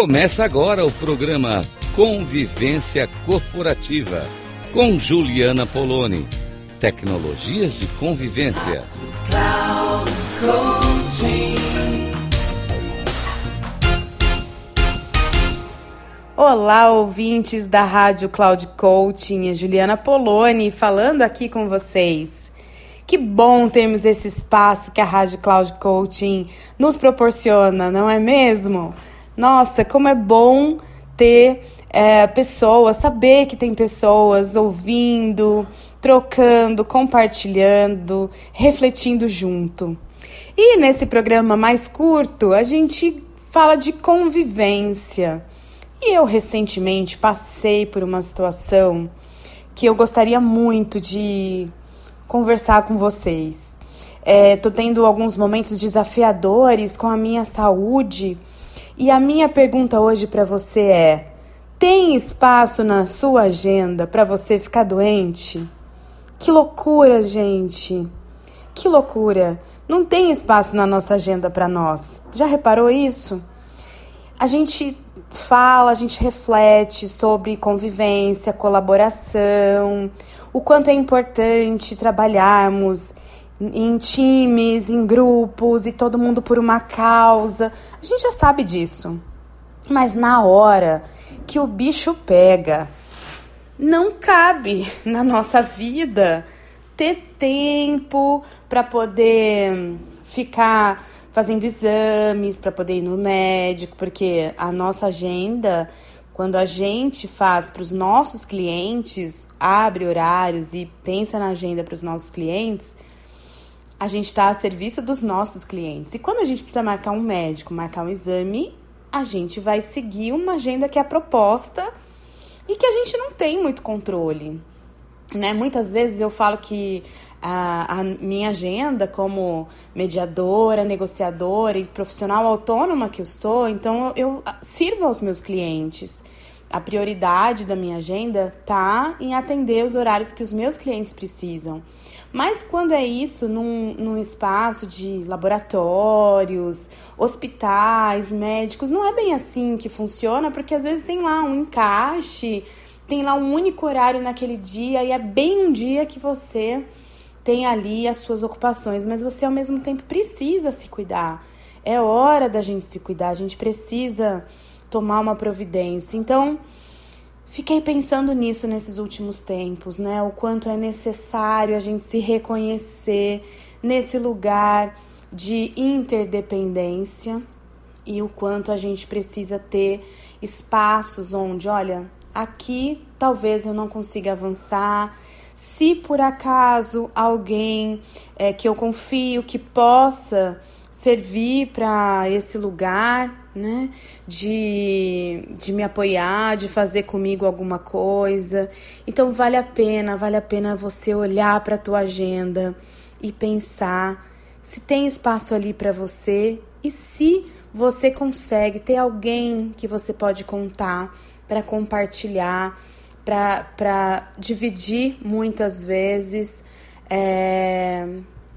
Começa agora o programa Convivência Corporativa com Juliana Poloni. Tecnologias de convivência. Olá, ouvintes da Rádio Cloud Coaching, Juliana Poloni falando aqui com vocês. Que bom termos esse espaço que a Rádio Cloud Coaching nos proporciona, não é mesmo? Nossa, como é bom ter é, pessoas, saber que tem pessoas ouvindo, trocando, compartilhando, refletindo junto. E nesse programa mais curto, a gente fala de convivência. E eu recentemente passei por uma situação que eu gostaria muito de conversar com vocês. Estou é, tendo alguns momentos desafiadores com a minha saúde e a minha pergunta hoje para você é: tem espaço na sua agenda para você ficar doente? Que loucura, gente! Que loucura! Não tem espaço na nossa agenda para nós. Já reparou isso? A gente fala, a gente reflete sobre convivência, colaboração, o quanto é importante trabalharmos em times, em grupos e todo mundo por uma causa. A gente já sabe disso. Mas na hora que o bicho pega, não cabe na nossa vida ter tempo para poder ficar fazendo exames, para poder ir no médico, porque a nossa agenda quando a gente faz para os nossos clientes, abre horários e pensa na agenda para os nossos clientes, a gente está a serviço dos nossos clientes. E quando a gente precisa marcar um médico, marcar um exame, a gente vai seguir uma agenda que é proposta e que a gente não tem muito controle. Né? Muitas vezes eu falo que a, a, minha agenda como mediadora, negociadora e profissional autônoma que eu sou, então eu, eu sirvo aos meus clientes. A prioridade da minha agenda tá em atender os horários que os meus clientes precisam. Mas quando é isso num, num espaço de laboratórios, hospitais, médicos, não é bem assim que funciona, porque às vezes tem lá um encaixe, tem lá um único horário naquele dia e é bem um dia que você tem ali as suas ocupações, mas você ao mesmo tempo precisa se cuidar. É hora da gente se cuidar, a gente precisa tomar uma providência. Então, Fiquei pensando nisso nesses últimos tempos, né? O quanto é necessário a gente se reconhecer nesse lugar de interdependência e o quanto a gente precisa ter espaços onde, olha, aqui talvez eu não consiga avançar. Se por acaso alguém é, que eu confio que possa servir para esse lugar, né? De, de me apoiar, de fazer comigo alguma coisa. Então vale a pena, vale a pena você olhar para a tua agenda e pensar se tem espaço ali para você e se você consegue ter alguém que você pode contar para compartilhar, para dividir muitas vezes. É,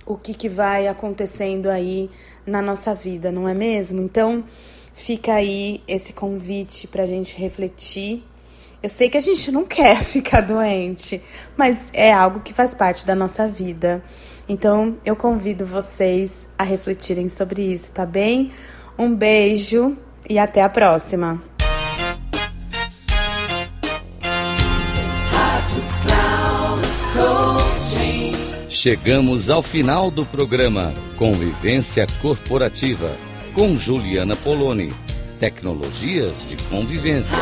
o que, que vai acontecendo aí na nossa vida, não é mesmo? Então, fica aí esse convite para a gente refletir. Eu sei que a gente não quer ficar doente, mas é algo que faz parte da nossa vida. Então, eu convido vocês a refletirem sobre isso, tá bem? Um beijo e até a próxima! Chegamos ao final do programa Convivência Corporativa com Juliana Poloni. Tecnologias de convivência.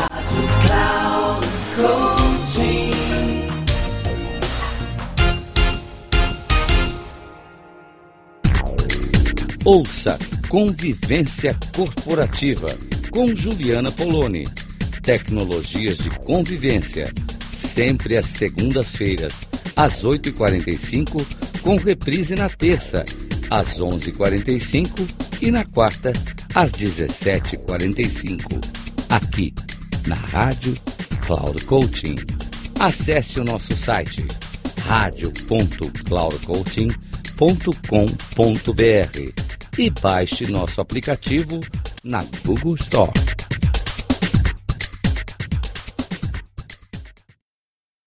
Ouça Convivência Corporativa com Juliana Poloni. Tecnologias de convivência. Sempre às segundas-feiras às 8h45, com reprise na terça, às 11h45 e na quarta, às 17h45. Aqui, na Rádio Cloud Coaching. Acesse o nosso site radio.cloudcoaching.com.br e baixe nosso aplicativo na Google Store.